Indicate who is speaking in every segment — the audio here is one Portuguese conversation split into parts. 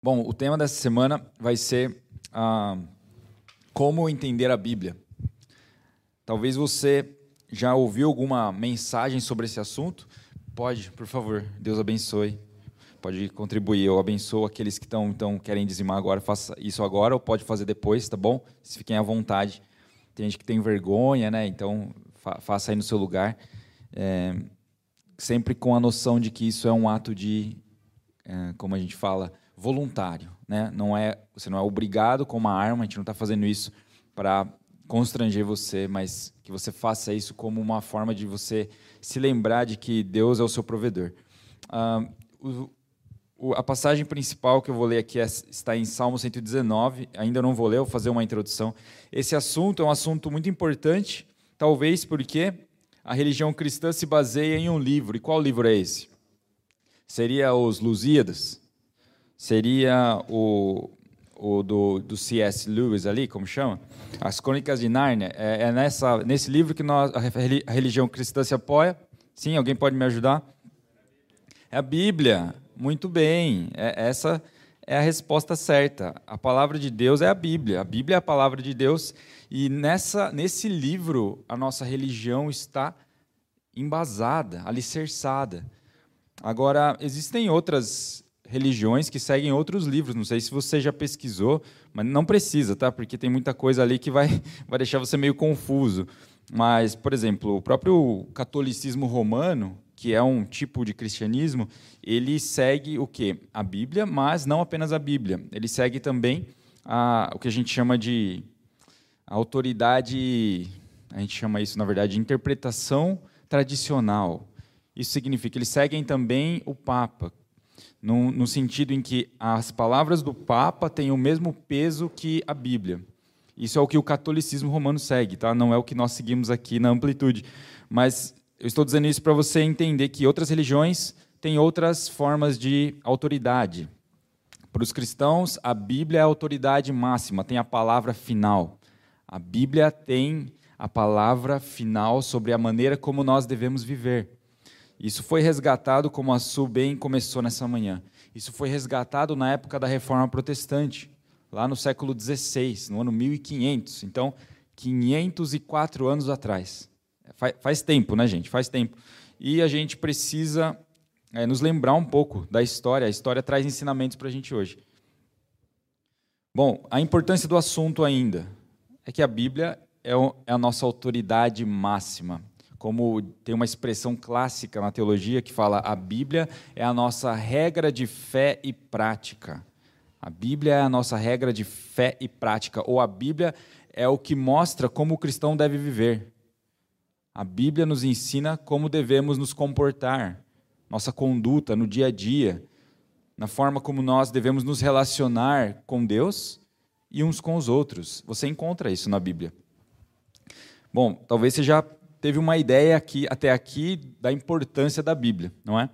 Speaker 1: Bom, o tema dessa semana vai ser ah, como entender a Bíblia. Talvez você já ouviu alguma mensagem sobre esse assunto. Pode, por favor, Deus abençoe. Pode contribuir. Eu abençoo aqueles que estão então querem dizimar agora, faça isso agora ou pode fazer depois, tá bom? Se fiquem à vontade. Tem gente que tem vergonha, né? Então fa faça aí no seu lugar, é, sempre com a noção de que isso é um ato de, é, como a gente fala, voluntário, né? Não é, você não é obrigado com uma arma. A gente não está fazendo isso para constranger você, mas que você faça isso como uma forma de você se lembrar de que Deus é o seu provedor. Ah, o, o, a passagem principal que eu vou ler aqui é, está em Salmo 119. Ainda não vou ler, vou fazer uma introdução. Esse assunto é um assunto muito importante, talvez porque a religião cristã se baseia em um livro. E qual livro é esse? Seria os Lusíadas? Seria o, o do, do C.S. Lewis ali, como chama? As Crônicas de Nárnia. É, é, nessa, nesse livro que nós, a religião cristã se apoia. Sim, alguém pode me ajudar? É a Bíblia. Muito bem. É, essa é a resposta certa. A palavra de Deus é a Bíblia. A Bíblia é a palavra de Deus. E nessa, nesse livro, a nossa religião está embasada, alicerçada. Agora, existem outras religiões que seguem outros livros. Não sei se você já pesquisou, mas não precisa, tá? Porque tem muita coisa ali que vai, vai deixar você meio confuso. Mas, por exemplo, o próprio catolicismo romano, que é um tipo de cristianismo, ele segue o quê? A Bíblia, mas não apenas a Bíblia. Ele segue também a, o que a gente chama de autoridade, a gente chama isso, na verdade, de interpretação tradicional. Isso significa que eles seguem também o Papa, no, no sentido em que as palavras do Papa têm o mesmo peso que a Bíblia. Isso é o que o catolicismo romano segue, tá? não é o que nós seguimos aqui na amplitude. Mas eu estou dizendo isso para você entender que outras religiões têm outras formas de autoridade. Para os cristãos, a Bíblia é a autoridade máxima, tem a palavra final. A Bíblia tem a palavra final sobre a maneira como nós devemos viver. Isso foi resgatado, como a Su bem começou nessa manhã. Isso foi resgatado na época da Reforma Protestante, lá no século XVI, no ano 1500. Então, 504 anos atrás. Faz, faz tempo, né, gente? Faz tempo. E a gente precisa é, nos lembrar um pouco da história. A história traz ensinamentos para a gente hoje. Bom, a importância do assunto ainda é que a Bíblia é, é a nossa autoridade máxima como tem uma expressão clássica na teologia que fala: a Bíblia é a nossa regra de fé e prática. A Bíblia é a nossa regra de fé e prática, ou a Bíblia é o que mostra como o cristão deve viver. A Bíblia nos ensina como devemos nos comportar, nossa conduta no dia a dia, na forma como nós devemos nos relacionar com Deus e uns com os outros. Você encontra isso na Bíblia. Bom, talvez você já teve uma ideia aqui, até aqui da importância da Bíblia, não é?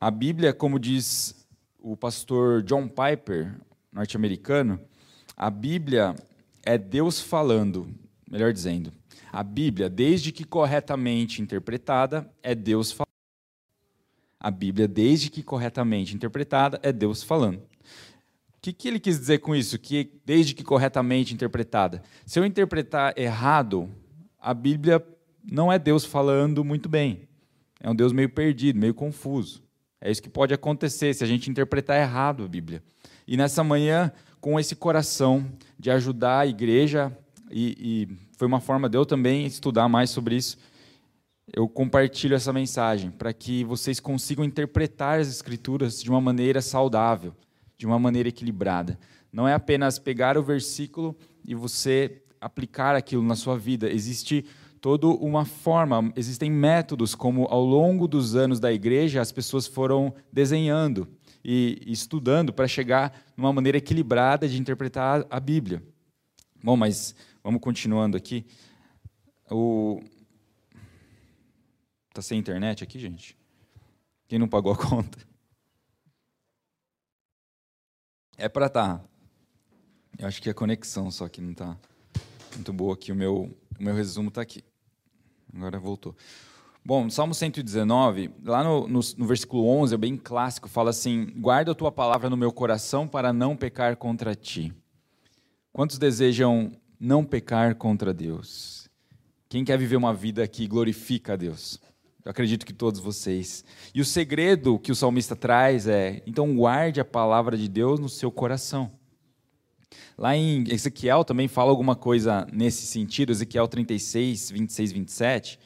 Speaker 1: A Bíblia, como diz o pastor John Piper, norte-americano, a Bíblia é Deus falando, melhor dizendo. A Bíblia, desde que corretamente interpretada, é Deus falando. A Bíblia, desde que corretamente interpretada, é Deus falando. O que, que ele quis dizer com isso? Que desde que corretamente interpretada. Se eu interpretar errado, a Bíblia não é Deus falando muito bem. É um Deus meio perdido, meio confuso. É isso que pode acontecer se a gente interpretar errado a Bíblia. E nessa manhã, com esse coração de ajudar a igreja, e, e foi uma forma de eu também estudar mais sobre isso, eu compartilho essa mensagem para que vocês consigam interpretar as Escrituras de uma maneira saudável, de uma maneira equilibrada. Não é apenas pegar o versículo e você aplicar aquilo na sua vida. Existe toda uma forma, existem métodos como ao longo dos anos da igreja as pessoas foram desenhando e estudando para chegar numa maneira equilibrada de interpretar a Bíblia. Bom, mas vamos continuando aqui. O Tá sem internet aqui, gente? Quem não pagou a conta? É para tá. Eu acho que é a conexão só que não tá muito boa aqui. O meu, o meu resumo está aqui. Agora voltou. Bom, Salmo 119, lá no, no, no, versículo 11, é bem clássico, fala assim: Guarda a tua palavra no meu coração para não pecar contra ti. Quantos desejam não pecar contra Deus? Quem quer viver uma vida que glorifica a Deus? Eu acredito que todos vocês. E o segredo que o salmista traz é: então guarde a palavra de Deus no seu coração. Lá em Ezequiel também fala alguma coisa nesse sentido, Ezequiel 36, 26, 27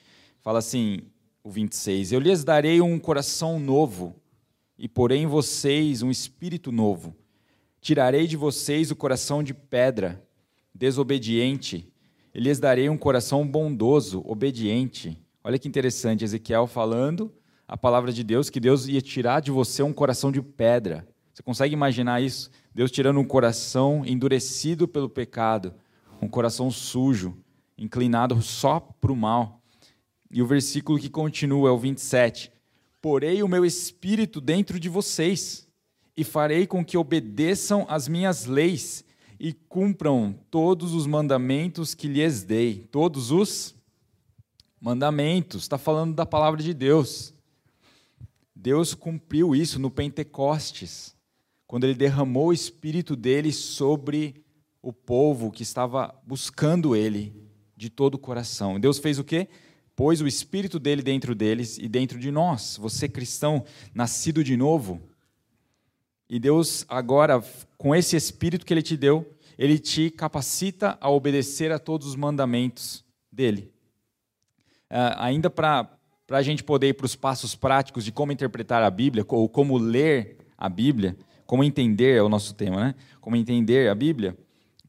Speaker 1: Fala assim, o 26: Eu lhes darei um coração novo, e porei em vocês um espírito novo. Tirarei de vocês o coração de pedra, desobediente, e lhes darei um coração bondoso, obediente. Olha que interessante, Ezequiel falando a palavra de Deus, que Deus ia tirar de você um coração de pedra. Você consegue imaginar isso? Deus tirando um coração endurecido pelo pecado, um coração sujo, inclinado só para o mal. E o versículo que continua é o 27. Porei o meu espírito dentro de vocês, e farei com que obedeçam as minhas leis e cumpram todos os mandamentos que lhes dei. Todos os mandamentos. Está falando da palavra de Deus. Deus cumpriu isso no Pentecostes, quando ele derramou o espírito dele sobre o povo que estava buscando ele de todo o coração. Deus fez o quê? pôs o Espírito dele dentro deles e dentro de nós. Você, cristão, nascido de novo. E Deus, agora, com esse Espírito que ele te deu, ele te capacita a obedecer a todos os mandamentos dele. Uh, ainda para a gente poder ir para os passos práticos de como interpretar a Bíblia, ou como ler a Bíblia, como entender é o nosso tema, né? Como entender a Bíblia,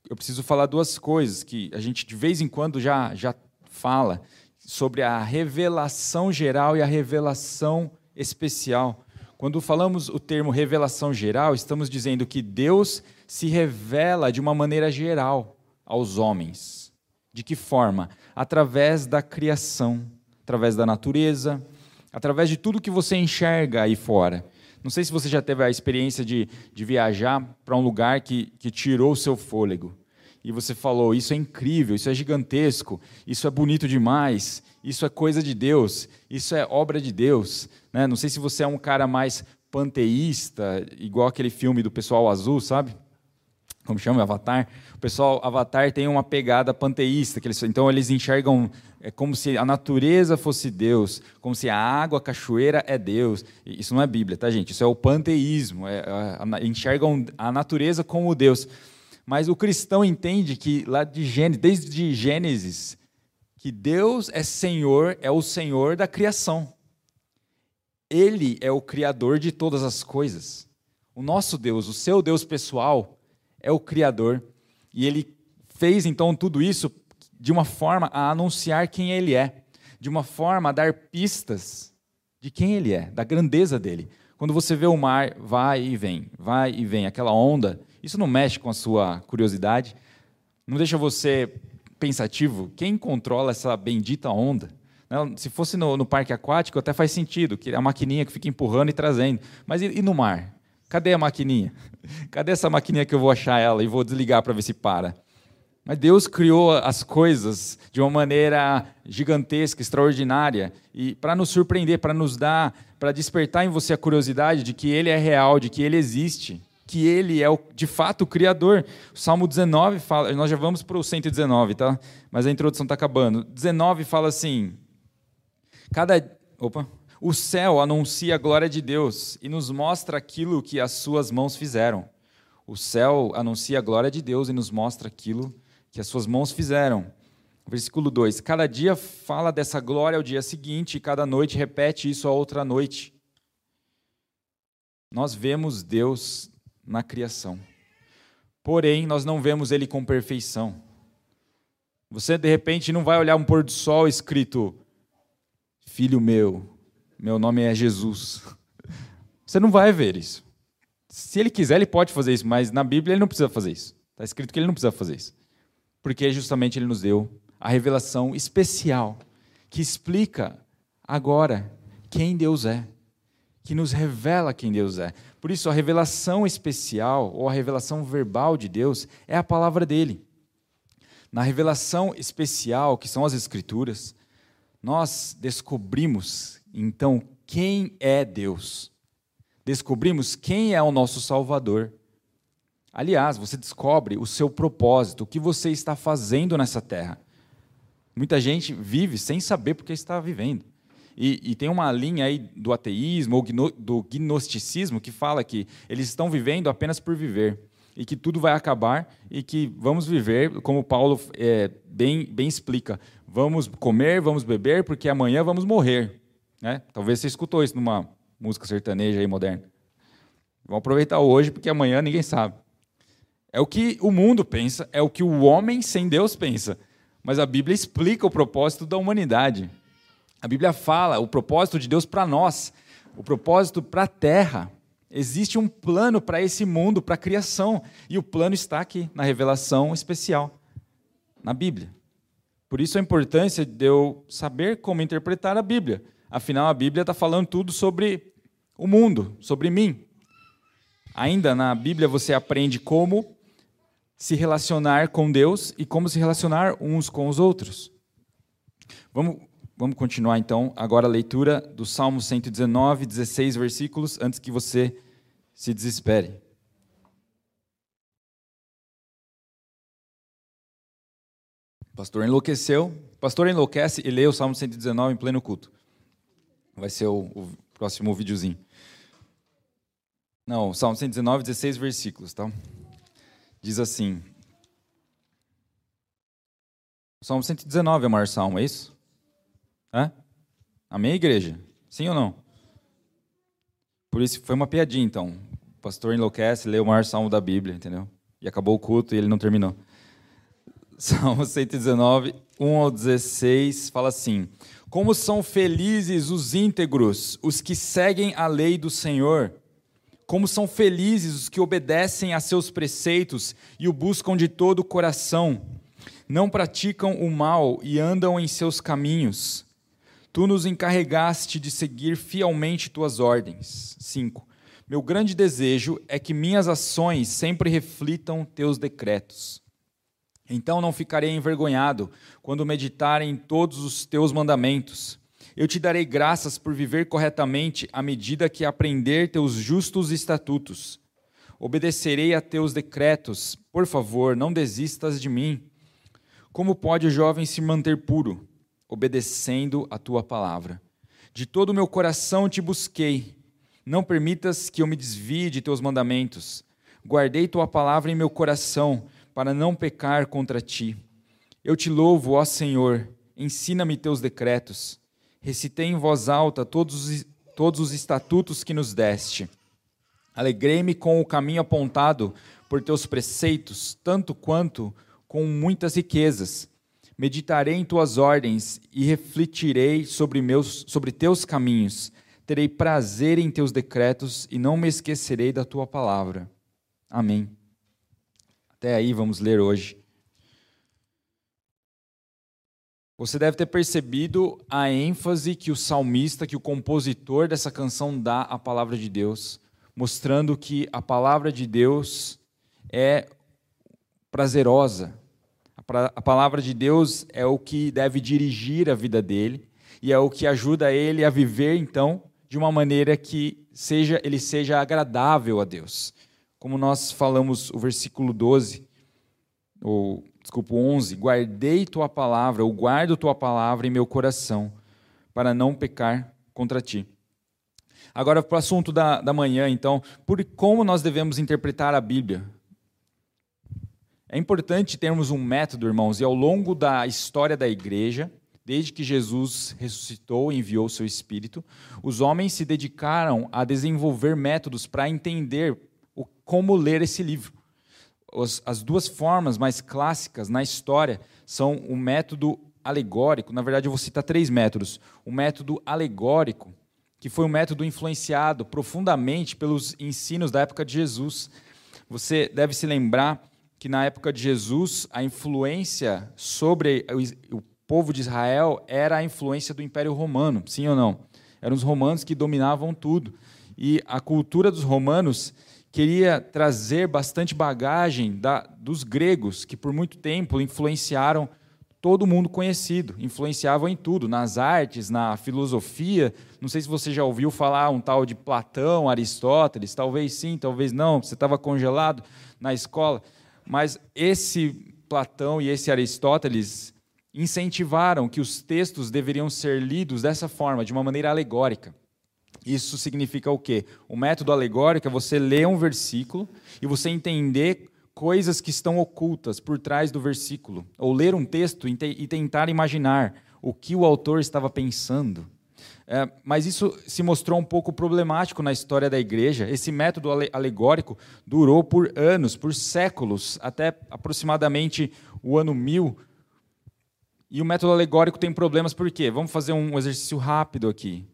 Speaker 1: eu preciso falar duas coisas que a gente de vez em quando já, já fala, sobre a revelação geral e a revelação especial. Quando falamos o termo revelação geral, estamos dizendo que Deus se revela de uma maneira geral aos homens. De que forma? Através da criação, através da natureza, através de tudo que você enxerga aí fora. Não sei se você já teve a experiência de, de viajar para um lugar que, que tirou o seu fôlego e você falou: Isso é incrível, isso é gigantesco, isso é bonito demais, isso é coisa de Deus, isso é obra de Deus. Né? Não sei se você é um cara mais panteísta, igual aquele filme do pessoal azul, sabe? Como chama? Avatar. O pessoal Avatar tem uma pegada panteísta, eles, então eles enxergam é como se a natureza fosse Deus, como se a água, a cachoeira é Deus. Isso não é Bíblia, tá, gente? Isso é o panteísmo. É, é, enxergam a natureza como Deus. Mas o cristão entende que lá de Gênesis, desde Gênesis, que Deus é Senhor, é o Senhor da criação. Ele é o criador de todas as coisas. O nosso Deus, o seu Deus pessoal, é o criador. E ele fez então tudo isso de uma forma a anunciar quem ele é, de uma forma a dar pistas de quem ele é, da grandeza dele. Quando você vê o mar, vai e vem, vai e vem, aquela onda, isso não mexe com a sua curiosidade? Não deixa você pensativo? Quem controla essa bendita onda? Se fosse no, no, parque aquático, até faz sentido, que é a maquininha que fica empurrando e trazendo. Mas e, e no mar? Cadê a maquininha? Cadê essa maquininha que eu vou achar ela e vou desligar para ver se para? Mas Deus criou as coisas de uma maneira gigantesca, extraordinária, e para nos surpreender, para nos dar, para despertar em você a curiosidade de que Ele é real, de que Ele existe que ele é o, de fato o Criador. O Salmo 19 fala, nós já vamos para o 119, tá? Mas a introdução está acabando. 19 fala assim: cada, opa, o céu anuncia a glória de Deus e nos mostra aquilo que as suas mãos fizeram. O céu anuncia a glória de Deus e nos mostra aquilo que as suas mãos fizeram. Versículo 2: Cada dia fala dessa glória ao dia seguinte, e cada noite repete isso a outra noite. Nós vemos Deus na criação. Porém, nós não vemos ele com perfeição. Você, de repente, não vai olhar um pôr do sol escrito: Filho meu, meu nome é Jesus. Você não vai ver isso. Se ele quiser, ele pode fazer isso, mas na Bíblia ele não precisa fazer isso. Está escrito que ele não precisa fazer isso. Porque justamente ele nos deu a revelação especial que explica agora quem Deus é, que nos revela quem Deus é. Por isso, a revelação especial, ou a revelação verbal de Deus, é a palavra dele. Na revelação especial, que são as Escrituras, nós descobrimos, então, quem é Deus. Descobrimos quem é o nosso Salvador. Aliás, você descobre o seu propósito, o que você está fazendo nessa terra. Muita gente vive sem saber porque está vivendo. E, e, tem uma linha aí do ateísmo ou do gnosticismo que fala que eles estão vivendo apenas por viver e que tudo vai acabar e que vamos viver, como Paulo é, bem, bem explica, vamos comer, vamos beber, porque amanhã vamos morrer. Né? Talvez você escutou isso numa música sertaneja aí moderna. Vamos aproveitar hoje, porque amanhã ninguém sabe. É o que o mundo pensa, é o que o homem sem Deus pensa. Mas a Bíblia explica o propósito da humanidade. A Bíblia fala o propósito de Deus para nós, o propósito para a terra. Existe um plano para esse mundo, para a criação. E o plano está aqui, na revelação especial, na Bíblia. Por isso a importância de eu saber como interpretar a Bíblia. Afinal, a Bíblia está falando tudo sobre o mundo, sobre mim. Ainda na Bíblia você aprende como se relacionar com Deus e como se relacionar uns com os outros. Vamos, vamos continuar então agora a leitura do Salmo 119, 16 versículos, antes que você se desespere. O pastor enlouqueceu. Pastor enlouquece e lê o Salmo 119 em pleno culto. Vai ser o, o próximo videozinho. Não, Salmo 119, 16 versículos, tá? Diz assim. Salmo 119 é o maior salmo, é isso? É? Amém, igreja? Sim ou não? Por isso foi uma piadinha, então. O pastor enlouquece, lê o maior salmo da Bíblia, entendeu? E acabou o culto e ele não terminou. Salmo 119, 1 ao 16, fala assim: Como são felizes os íntegros, os que seguem a lei do Senhor como são felizes os que obedecem a seus preceitos e o buscam de todo o coração. Não praticam o mal e andam em seus caminhos. Tu nos encarregaste de seguir fielmente tuas ordens. 5. Meu grande desejo é que minhas ações sempre reflitam teus decretos. Então não ficarei envergonhado quando meditar em todos os teus mandamentos. Eu te darei graças por viver corretamente à medida que aprender teus justos estatutos. Obedecerei a teus decretos. Por favor, não desistas de mim. Como pode o jovem se manter puro? Obedecendo a tua palavra. De todo o meu coração te busquei. Não permitas que eu me desvie de teus mandamentos. Guardei tua palavra em meu coração, para não pecar contra ti. Eu te louvo, ó Senhor. Ensina-me teus decretos recitei em voz alta todos os, todos os estatutos que nos deste. Alegrei-me com o caminho apontado por teus preceitos, tanto quanto com muitas riquezas. Meditarei em tuas ordens e refletirei sobre, meus, sobre teus caminhos. Terei prazer em teus decretos e não me esquecerei da tua palavra. Amém. Até aí vamos ler hoje. Você deve ter percebido a ênfase que o salmista, que o compositor dessa canção dá à palavra de Deus, mostrando que a palavra de Deus é prazerosa. A palavra de Deus é o que deve dirigir a vida dele e é o que ajuda ele a viver então de uma maneira que seja ele seja agradável a Deus. Como nós falamos o versículo 12, ou desculpa, 11, guardei tua palavra, ou guardo tua palavra em meu coração, para não pecar contra ti. Agora, para o assunto da, da manhã, então, por como nós devemos interpretar a Bíblia? É importante termos um método, irmãos, e ao longo da história da igreja, desde que Jesus ressuscitou e enviou seu Espírito, os homens se dedicaram a desenvolver métodos para entender o, como ler esse livro as duas formas mais clássicas na história são o método alegórico. Na verdade, eu vou citar três métodos. O método alegórico, que foi um método influenciado profundamente pelos ensinos da época de Jesus. Você deve se lembrar que na época de Jesus, a influência sobre o povo de Israel era a influência do Império Romano, sim ou não? Eram os romanos que dominavam tudo. E a cultura dos romanos queria trazer bastante bagagem da, dos gregos, que por muito tempo influenciaram todo mundo conhecido, influenciavam em tudo, nas artes, na filosofia. Não sei se você já ouviu falar um tal de Platão, Aristóteles, talvez sim, talvez não, você estava congelado na escola, mas esse Platão e esse Aristóteles incentivaram que os textos deveriam ser lidos dessa forma, de uma maneira alegórica. Isso significa o quê? O método alegórico é você ler um versículo e você entender coisas que estão ocultas por trás do versículo, ou ler um texto e tentar imaginar o que o autor estava pensando. É, mas isso se mostrou um pouco problemático na história da igreja. Esse método alegórico durou por anos, por séculos, até aproximadamente o ano 1000. E o método alegórico tem problemas por quê? Vamos fazer um exercício rápido aqui.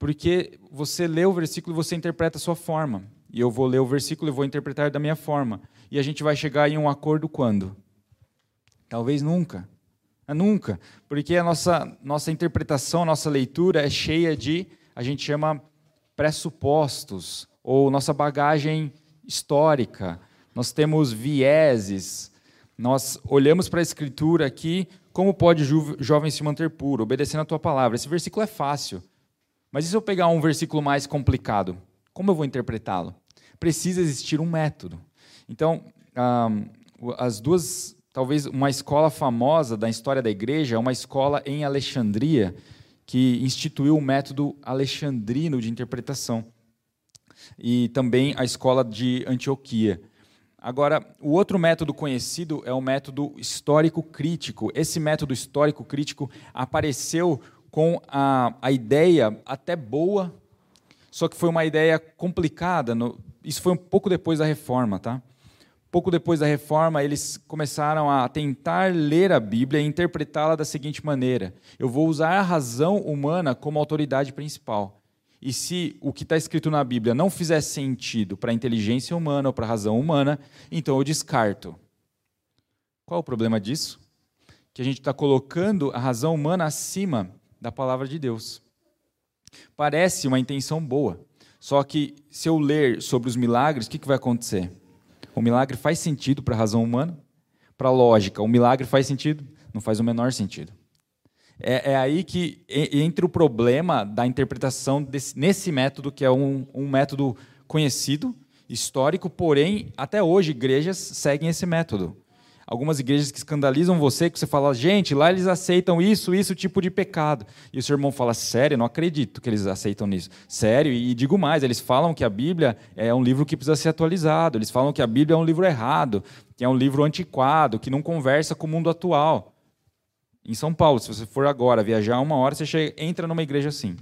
Speaker 1: Porque você lê o versículo e você interpreta a sua forma. E eu vou ler o versículo e vou interpretar da minha forma. E a gente vai chegar em um acordo quando? Talvez nunca. É nunca. Porque a nossa, nossa interpretação, nossa leitura é cheia de, a gente chama pressupostos, ou nossa bagagem histórica. Nós temos vieses. Nós olhamos para a Escritura aqui, como pode o jovem se manter puro, obedecendo a tua palavra. Esse versículo é fácil. Mas e se eu pegar um versículo mais complicado? Como eu vou interpretá-lo? Precisa existir um método. Então, as duas, talvez uma escola famosa da história da igreja é uma escola em Alexandria que instituiu o método alexandrino de interpretação e também a escola de Antioquia. Agora, o outro método conhecido é o método histórico crítico. Esse método histórico crítico apareceu com a, a ideia até boa só que foi uma ideia complicada. No, isso foi um pouco depois da reforma, tá? Pouco depois da reforma, eles começaram a tentar ler a Bíblia e interpretá-la da seguinte maneira: eu vou usar a razão humana como autoridade principal. E se o que está escrito na Bíblia não fizer sentido para a inteligência humana ou para a razão humana, então eu descarto. Qual é o problema disso? Que a gente está colocando a razão humana acima da palavra de Deus. Parece uma intenção boa. Só que se eu ler sobre os milagres, o que, que vai acontecer? O milagre faz sentido para a razão humana? Para a lógica, o milagre faz sentido? Não faz o menor sentido. É, é aí que entra o problema da interpretação desse, nesse método, que é um, um método conhecido, histórico, porém, até hoje, igrejas seguem esse método algumas igrejas que escandalizam você, que você fala, gente, lá eles aceitam isso, isso tipo de pecado. E o seu irmão fala, sério, não acredito que eles aceitam nisso. Sério, e digo mais, eles falam que a Bíblia é um livro que precisa ser atualizado, eles falam que a Bíblia é um livro errado, que é um livro antiquado, que não conversa com o mundo atual. Em São Paulo, se você for agora viajar uma hora, você chega, entra numa igreja assim,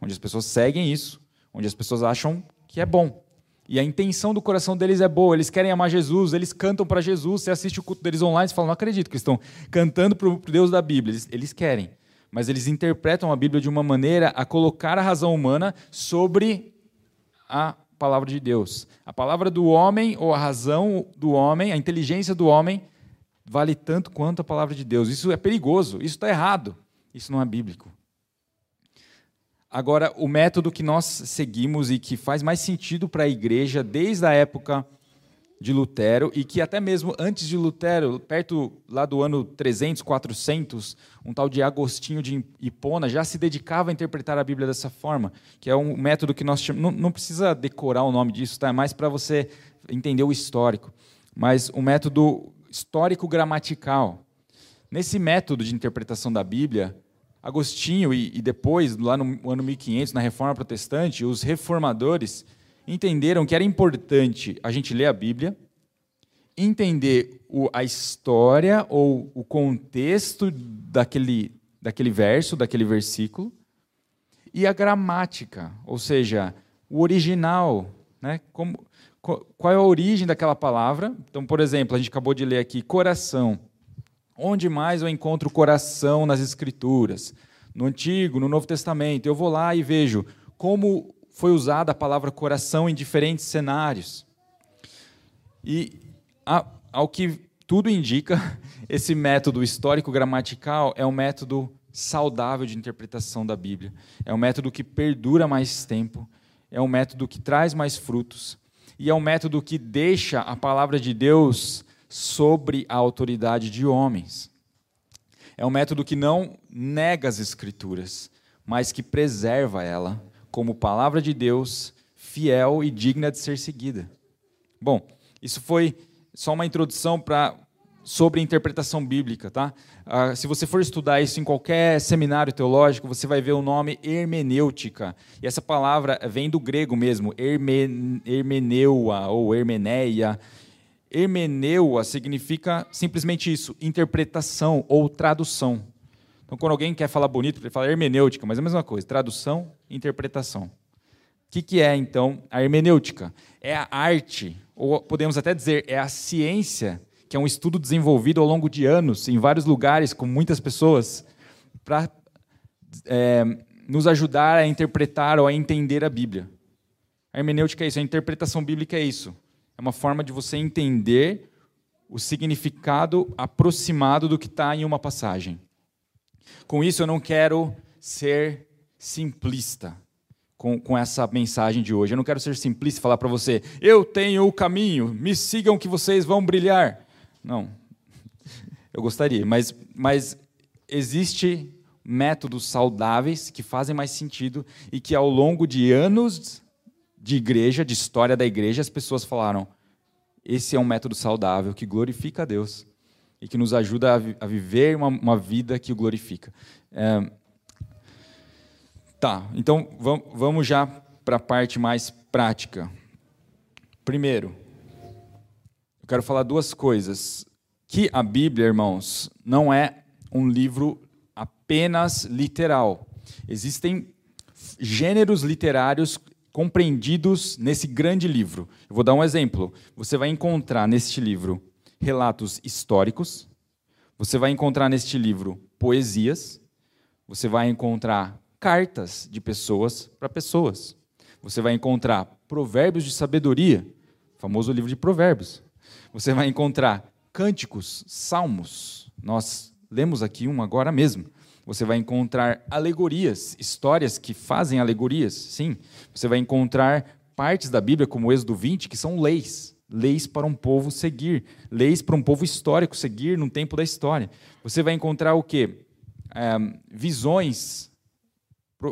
Speaker 1: onde as pessoas seguem isso, onde as pessoas acham que é bom. E a intenção do coração deles é boa, eles querem amar Jesus, eles cantam para Jesus. Você assiste o culto deles online e fala: Não acredito que estão cantando para o Deus da Bíblia. Eles, eles querem, mas eles interpretam a Bíblia de uma maneira a colocar a razão humana sobre a palavra de Deus. A palavra do homem, ou a razão do homem, a inteligência do homem, vale tanto quanto a palavra de Deus. Isso é perigoso, isso está errado, isso não é bíblico. Agora, o método que nós seguimos e que faz mais sentido para a igreja desde a época de Lutero e que até mesmo antes de Lutero, perto lá do ano 300, 400, um tal de Agostinho de Hipona já se dedicava a interpretar a Bíblia dessa forma, que é um método que nós não, não precisa decorar o nome disso, tá? é mais para você entender o histórico, mas o método histórico gramatical. Nesse método de interpretação da Bíblia, Agostinho e, e depois, lá no ano 1500, na Reforma Protestante, os reformadores entenderam que era importante a gente ler a Bíblia, entender o, a história ou o contexto daquele, daquele verso, daquele versículo, e a gramática, ou seja, o original, né? Como, qual é a origem daquela palavra? Então, por exemplo, a gente acabou de ler aqui coração. Onde mais eu encontro o coração nas Escrituras? No Antigo, no Novo Testamento. Eu vou lá e vejo como foi usada a palavra coração em diferentes cenários. E, ao que tudo indica, esse método histórico-gramatical é um método saudável de interpretação da Bíblia. É um método que perdura mais tempo, é um método que traz mais frutos, e é um método que deixa a palavra de Deus sobre a autoridade de homens. É um método que não nega as Escrituras, mas que preserva ela como palavra de Deus, fiel e digna de ser seguida. Bom, isso foi só uma introdução para sobre interpretação bíblica, tá? Ah, se você for estudar isso em qualquer seminário teológico, você vai ver o nome hermenêutica. E essa palavra vem do grego mesmo, hermen, hermeneua ou hermeneia. Hermeneua significa simplesmente isso, interpretação ou tradução. Então, quando alguém quer falar bonito, ele fala hermenêutica, mas é a mesma coisa, tradução interpretação. O que, que é, então, a hermenêutica? É a arte, ou podemos até dizer, é a ciência que é um estudo desenvolvido ao longo de anos, em vários lugares, com muitas pessoas, para é, nos ajudar a interpretar ou a entender a Bíblia. A hermenêutica é isso, a interpretação bíblica é isso. É uma forma de você entender o significado aproximado do que está em uma passagem. Com isso, eu não quero ser simplista com, com essa mensagem de hoje. Eu não quero ser simplista e falar para você, eu tenho o caminho, me sigam que vocês vão brilhar. Não. Eu gostaria, mas, mas existe métodos saudáveis que fazem mais sentido e que ao longo de anos de igreja, de história da igreja, as pessoas falaram: esse é um método saudável que glorifica a Deus e que nos ajuda a, vi a viver uma, uma, vida que o glorifica. É... Tá, então vamos já para a parte mais prática. Primeiro, quero falar duas coisas. Que a Bíblia, irmãos, não é um livro apenas literal. Existem gêneros literários compreendidos nesse grande livro. Eu vou dar um exemplo. Você vai encontrar neste livro relatos históricos, você vai encontrar neste livro poesias, você vai encontrar cartas de pessoas para pessoas. Você vai encontrar provérbios de sabedoria, famoso livro de provérbios você vai encontrar cânticos, salmos. Nós lemos aqui um agora mesmo. Você vai encontrar alegorias, histórias que fazem alegorias, sim. Você vai encontrar partes da Bíblia, como o Êxodo 20, que são leis. Leis para um povo seguir. Leis para um povo histórico seguir no tempo da história. Você vai encontrar o quê? É, visões,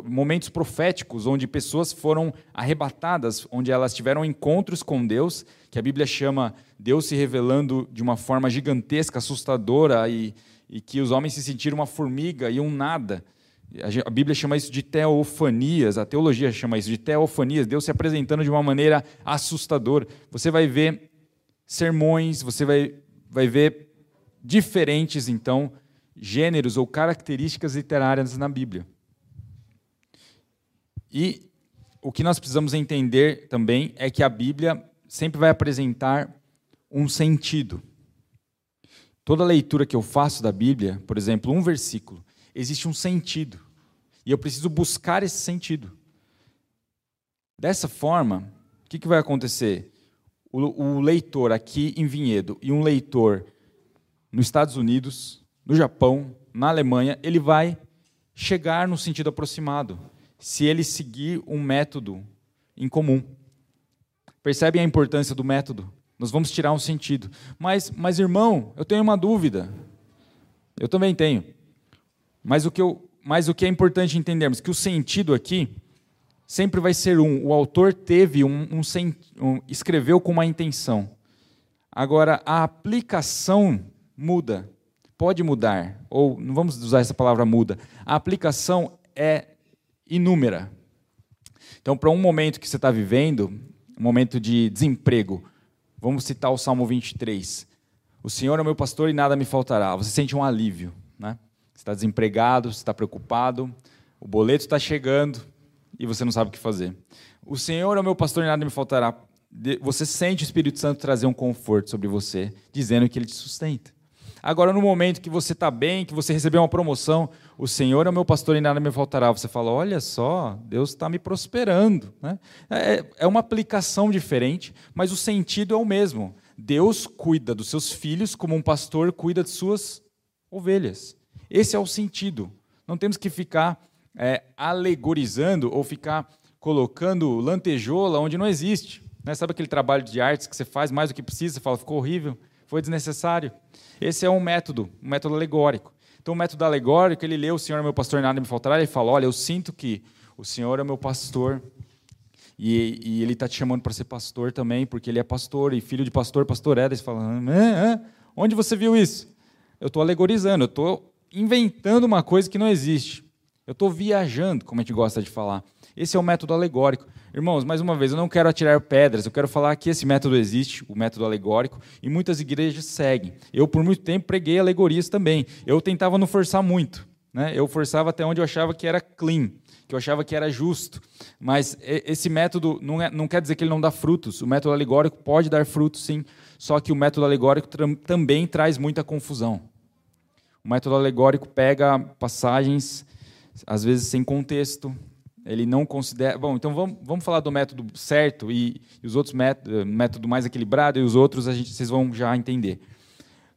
Speaker 1: momentos proféticos, onde pessoas foram arrebatadas, onde elas tiveram encontros com Deus, que a Bíblia chama Deus se revelando de uma forma gigantesca, assustadora, e, e que os homens se sentiram uma formiga e um nada. A Bíblia chama isso de teofanias, a teologia chama isso de teofanias, Deus se apresentando de uma maneira assustadora. Você vai ver sermões, você vai, vai ver diferentes, então, gêneros ou características literárias na Bíblia. E o que nós precisamos entender também é que a Bíblia sempre vai apresentar um sentido. Toda leitura que eu faço da Bíblia, por exemplo, um versículo, existe um sentido. E eu preciso buscar esse sentido. Dessa forma, o que, que vai acontecer? O, o leitor aqui em Vinhedo e um leitor nos Estados Unidos, no Japão, na Alemanha, ele vai chegar no sentido aproximado, se ele seguir um método em comum. Percebem a importância do método? Nós vamos tirar um sentido. Mas, mas irmão, eu tenho uma dúvida. Eu também tenho. Mas o que, eu, mas o que é importante entendermos que o sentido aqui sempre vai ser um. O autor teve um, um, um escreveu com uma intenção. Agora a aplicação muda, pode mudar, ou não vamos usar essa palavra muda. A aplicação é inúmera. Então, para um momento que você está vivendo, um momento de desemprego, Vamos citar o Salmo 23. O Senhor é meu pastor e nada me faltará. Você sente um alívio, né? Você está desempregado, você está preocupado, o boleto está chegando e você não sabe o que fazer. O Senhor é meu pastor e nada me faltará. Você sente o Espírito Santo trazer um conforto sobre você, dizendo que Ele te sustenta. Agora, no momento que você está bem, que você recebeu uma promoção, o Senhor é o meu pastor e nada me faltará. Você fala: olha só, Deus está me prosperando. Né? É, é uma aplicação diferente, mas o sentido é o mesmo. Deus cuida dos seus filhos como um pastor cuida de suas ovelhas. Esse é o sentido. Não temos que ficar é, alegorizando ou ficar colocando lantejola onde não existe. Né? Sabe aquele trabalho de artes que você faz mais do que precisa? Você fala, ficou horrível, foi desnecessário. Esse é um método, um método alegórico. Então, o método alegórico, ele lê o Senhor é meu pastor, nada me faltará, ele fala, olha, eu sinto que o Senhor é meu pastor, e, e ele está te chamando para ser pastor também, porque ele é pastor, e filho de pastor, pastor é. Você fala, ah, ah, onde você viu isso? Eu estou alegorizando, eu estou inventando uma coisa que não existe. Eu estou viajando, como a gente gosta de falar. Esse é o método alegórico. Irmãos, mais uma vez, eu não quero atirar pedras, eu quero falar que esse método existe, o método alegórico, e muitas igrejas seguem. Eu, por muito tempo, preguei alegorias também. Eu tentava não forçar muito. Né? Eu forçava até onde eu achava que era clean, que eu achava que era justo. Mas esse método não, é, não quer dizer que ele não dá frutos. O método alegórico pode dar frutos, sim, só que o método alegórico também traz muita confusão. O método alegórico pega passagens, às vezes sem contexto, ele não considera. Bom, então vamos, vamos falar do método certo e, e os outros métodos, método mais equilibrado e os outros a gente, vocês vão já entender.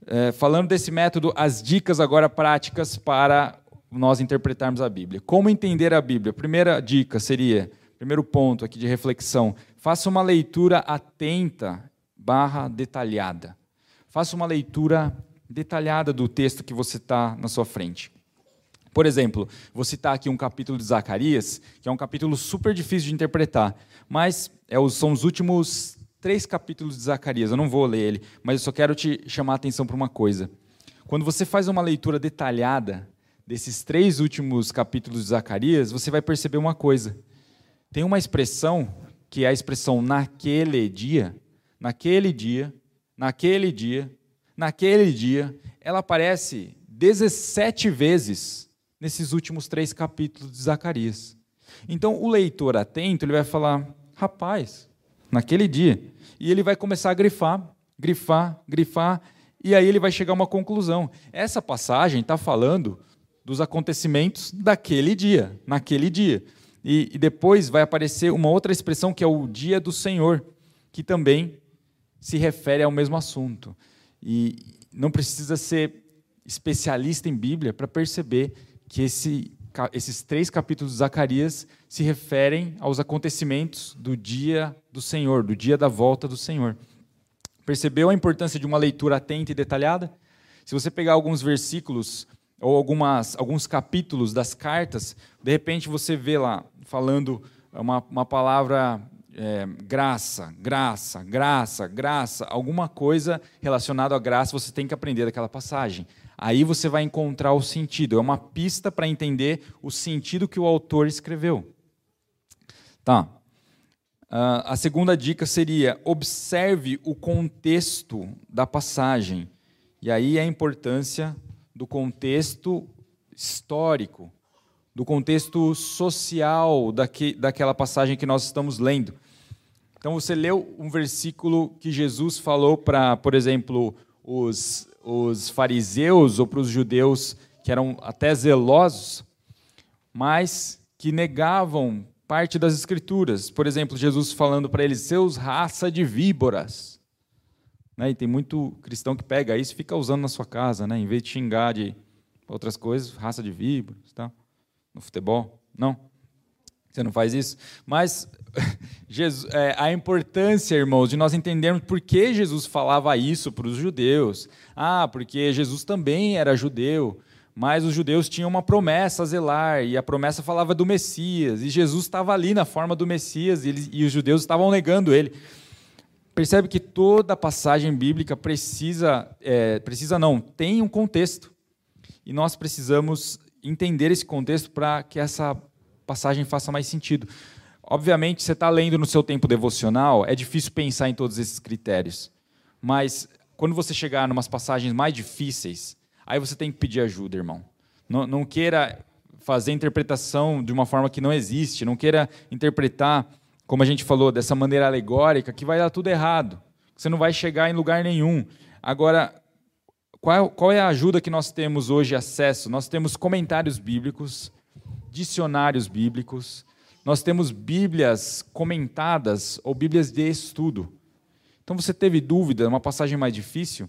Speaker 1: É, falando desse método, as dicas agora práticas para nós interpretarmos a Bíblia. Como entender a Bíblia? Primeira dica seria, primeiro ponto aqui de reflexão, faça uma leitura atenta barra detalhada. Faça uma leitura detalhada do texto que você está na sua frente. Por exemplo, vou citar aqui um capítulo de Zacarias, que é um capítulo super difícil de interpretar, mas é são os últimos três capítulos de Zacarias. Eu não vou ler ele, mas eu só quero te chamar a atenção para uma coisa. Quando você faz uma leitura detalhada desses três últimos capítulos de Zacarias, você vai perceber uma coisa. Tem uma expressão que é a expressão naquele dia, naquele dia, naquele dia, naquele dia. Ela aparece 17 vezes nesses últimos três capítulos de Zacarias. Então, o leitor atento, ele vai falar, rapaz, naquele dia. E ele vai começar a grifar, grifar, grifar, e aí ele vai chegar a uma conclusão. Essa passagem está falando dos acontecimentos daquele dia, naquele dia. E, e, depois vai aparecer uma outra expressão que é o dia do Senhor, que também se refere ao mesmo assunto. E não precisa ser especialista em Bíblia para perceber que esse, esses três capítulos de Zacarias se referem aos acontecimentos do dia do Senhor, do dia da volta do Senhor. Percebeu a importância de uma leitura atenta e detalhada? Se você pegar alguns versículos ou algumas, alguns capítulos das cartas, de repente você vê lá falando uma, uma palavra é, graça, graça, graça, graça, alguma coisa relacionada à graça você tem que aprender daquela passagem. Aí você vai encontrar o sentido. É uma pista para entender o sentido que o autor escreveu. Tá. Uh, a segunda dica seria: observe o contexto da passagem. E aí a importância do contexto histórico, do contexto social daqui, daquela passagem que nós estamos lendo. Então você leu um versículo que Jesus falou para, por exemplo, os os fariseus ou para os judeus que eram até zelosos, mas que negavam parte das escrituras. Por exemplo, Jesus falando para eles: "Seus raça de víboras". Né? E tem muito cristão que pega isso e fica usando na sua casa, né? Em vez de xingar de outras coisas, raça de víboras, tá? No futebol, não. Você não faz isso? Mas Jesus, é, a importância, irmãos, de nós entendermos por que Jesus falava isso para os judeus. Ah, porque Jesus também era judeu, mas os judeus tinham uma promessa a zelar, e a promessa falava do Messias, e Jesus estava ali na forma do Messias, e, eles, e os judeus estavam negando ele. Percebe que toda passagem bíblica precisa, é, precisa não, tem um contexto. E nós precisamos entender esse contexto para que essa passagem faça mais sentido. Obviamente, você está lendo no seu tempo devocional, é difícil pensar em todos esses critérios. Mas quando você chegar em umas passagens mais difíceis, aí você tem que pedir ajuda, irmão. Não, não queira fazer interpretação de uma forma que não existe, não queira interpretar, como a gente falou, dessa maneira alegórica, que vai dar tudo errado. Você não vai chegar em lugar nenhum. Agora, qual, qual é a ajuda que nós temos hoje acesso? Nós temos comentários bíblicos, dicionários bíblicos, nós temos Bíblias comentadas ou Bíblias de estudo. Então você teve dúvida, uma passagem mais difícil?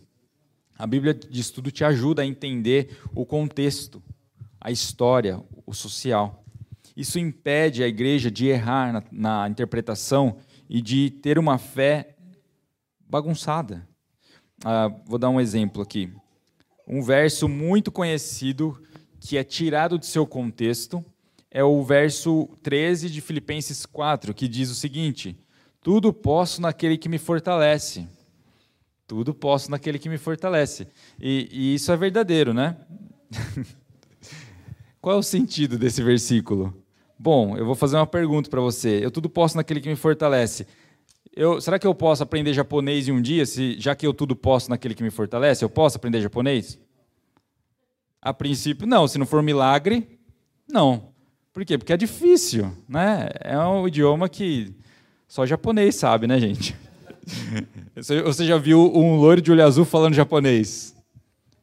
Speaker 1: A Bíblia de estudo te ajuda a entender o contexto, a história, o social. Isso impede a igreja de errar na, na interpretação e de ter uma fé bagunçada. Ah, vou dar um exemplo aqui. um verso muito conhecido que é tirado do seu contexto, é o verso 13 de Filipenses 4, que diz o seguinte: Tudo posso naquele que me fortalece. Tudo posso naquele que me fortalece. E, e isso é verdadeiro, né? Qual é o sentido desse versículo? Bom, eu vou fazer uma pergunta para você. Eu tudo posso naquele que me fortalece. Eu, será que eu posso aprender japonês em um dia, se, já que eu tudo posso naquele que me fortalece? Eu posso aprender japonês? A princípio, não. Se não for milagre, não. Por quê? Porque é difícil, né? É um idioma que só japonês sabe, né, gente? Você já viu um loiro de olho azul falando japonês?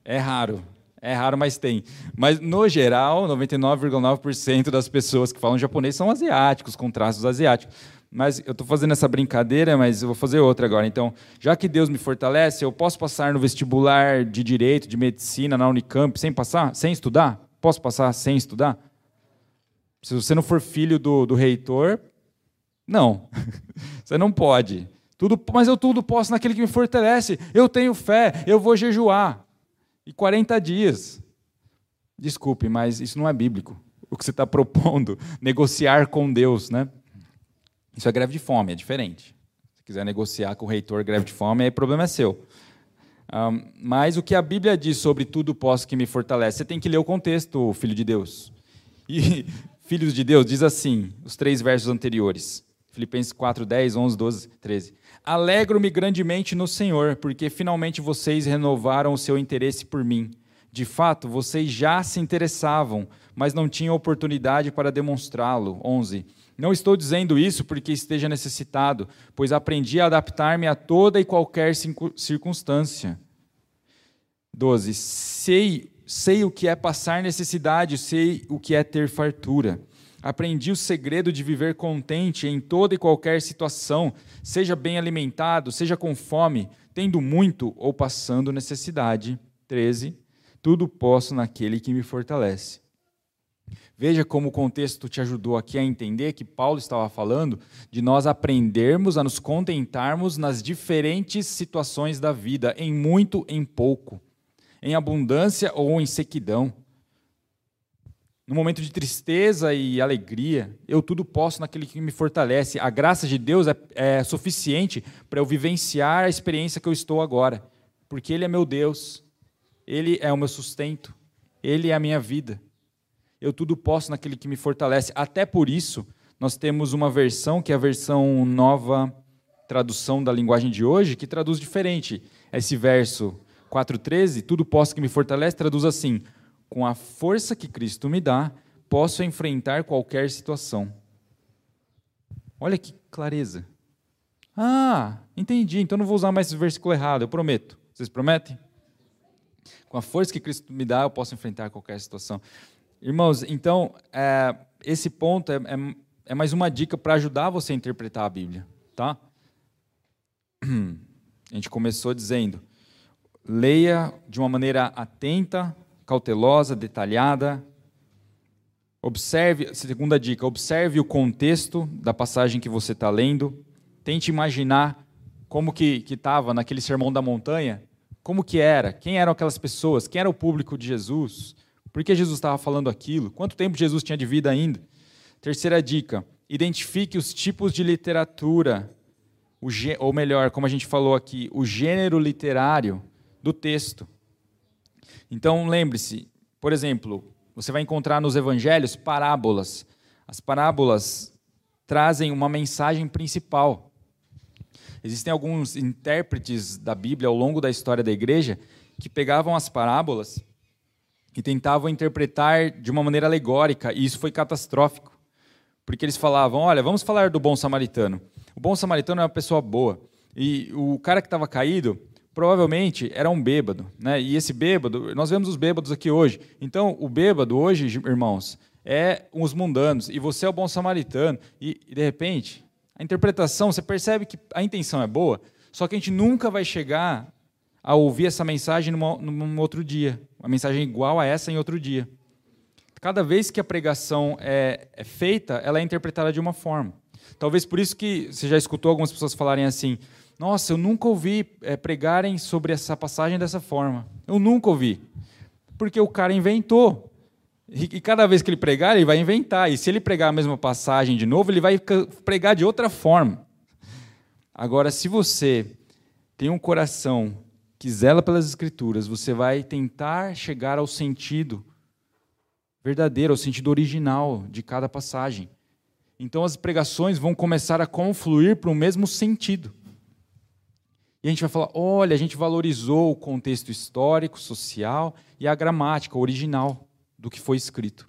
Speaker 1: É raro. É raro, mas tem. Mas, no geral, 99,9% das pessoas que falam japonês são asiáticos, com traços asiáticos. Mas eu estou fazendo essa brincadeira, mas eu vou fazer outra agora. Então, já que Deus me fortalece, eu posso passar no vestibular de Direito, de Medicina, na Unicamp, sem passar? Sem estudar? Posso passar sem estudar? Se você não for filho do, do reitor, não. você não pode. Tudo, mas eu tudo posso naquele que me fortalece. Eu tenho fé, eu vou jejuar. E 40 dias. Desculpe, mas isso não é bíblico. O que você está propondo, negociar com Deus, né? Isso é greve de fome, é diferente. Se quiser negociar com o reitor greve de fome, aí o problema é seu. Um, mas o que a Bíblia diz sobre tudo posso que me fortalece, você tem que ler o contexto, filho de Deus. E filhos de Deus, diz assim, os três versos anteriores. Filipenses 4, 10, 11, 12, 13. Alegro-me grandemente no Senhor, porque finalmente vocês renovaram o seu interesse por mim. De fato, vocês já se interessavam, mas não tinham oportunidade para demonstrá-lo. 11. Não estou dizendo isso porque esteja necessitado, pois aprendi a adaptar-me a toda e qualquer circunstância. 12. Sei sei o que é passar necessidade, sei o que é ter fartura. Aprendi o segredo de viver contente em toda e qualquer situação, seja bem alimentado, seja com fome, tendo muito ou passando necessidade. 13. Tudo posso naquele que me fortalece. Veja como o contexto te ajudou aqui a entender que Paulo estava falando de nós aprendermos a nos contentarmos nas diferentes situações da vida, em muito, em pouco em abundância ou em sequidão. No momento de tristeza e alegria, eu tudo posso naquele que me fortalece. A graça de Deus é, é suficiente para eu vivenciar a experiência que eu estou agora, porque Ele é meu Deus, Ele é o meu sustento, Ele é a minha vida. Eu tudo posso naquele que me fortalece. Até por isso, nós temos uma versão que é a versão nova tradução da linguagem de hoje, que traduz diferente esse verso 4,13, tudo posso que me fortalece, traduz assim: com a força que Cristo me dá, posso enfrentar qualquer situação. Olha que clareza. Ah, entendi, então não vou usar mais esse versículo errado, eu prometo. Vocês prometem? Com a força que Cristo me dá, eu posso enfrentar qualquer situação. Irmãos, então, é, esse ponto é, é, é mais uma dica para ajudar você a interpretar a Bíblia. Tá? A gente começou dizendo: Leia de uma maneira atenta, cautelosa, detalhada. Observe, segunda dica, observe o contexto da passagem que você está lendo. Tente imaginar como que estava naquele sermão da montanha, como que era, quem eram aquelas pessoas, quem era o público de Jesus, por que Jesus estava falando aquilo, quanto tempo Jesus tinha de vida ainda. Terceira dica, identifique os tipos de literatura, ou melhor, como a gente falou aqui, o gênero literário do texto. Então, lembre-se, por exemplo, você vai encontrar nos evangelhos parábolas. As parábolas trazem uma mensagem principal. Existem alguns intérpretes da Bíblia ao longo da história da igreja que pegavam as parábolas e tentavam interpretar de uma maneira alegórica, e isso foi catastrófico. Porque eles falavam: olha, vamos falar do bom samaritano. O bom samaritano é uma pessoa boa. E o cara que estava caído, provavelmente era um bêbado. Né? E esse bêbado, nós vemos os bêbados aqui hoje. Então, o bêbado hoje, irmãos, é os mundanos, e você é o bom samaritano. E, de repente, a interpretação, você percebe que a intenção é boa, só que a gente nunca vai chegar a ouvir essa mensagem numa, num outro dia. Uma mensagem igual a essa em outro dia. Cada vez que a pregação é, é feita, ela é interpretada de uma forma. Talvez por isso que você já escutou algumas pessoas falarem assim: nossa, eu nunca ouvi é, pregarem sobre essa passagem dessa forma. Eu nunca ouvi. Porque o cara inventou. E cada vez que ele pregar, ele vai inventar. E se ele pregar a mesma passagem de novo, ele vai pregar de outra forma. Agora, se você tem um coração que zela pelas Escrituras, você vai tentar chegar ao sentido verdadeiro, ao sentido original de cada passagem. Então as pregações vão começar a confluir para o mesmo sentido. E a gente vai falar: olha, a gente valorizou o contexto histórico, social e a gramática original do que foi escrito.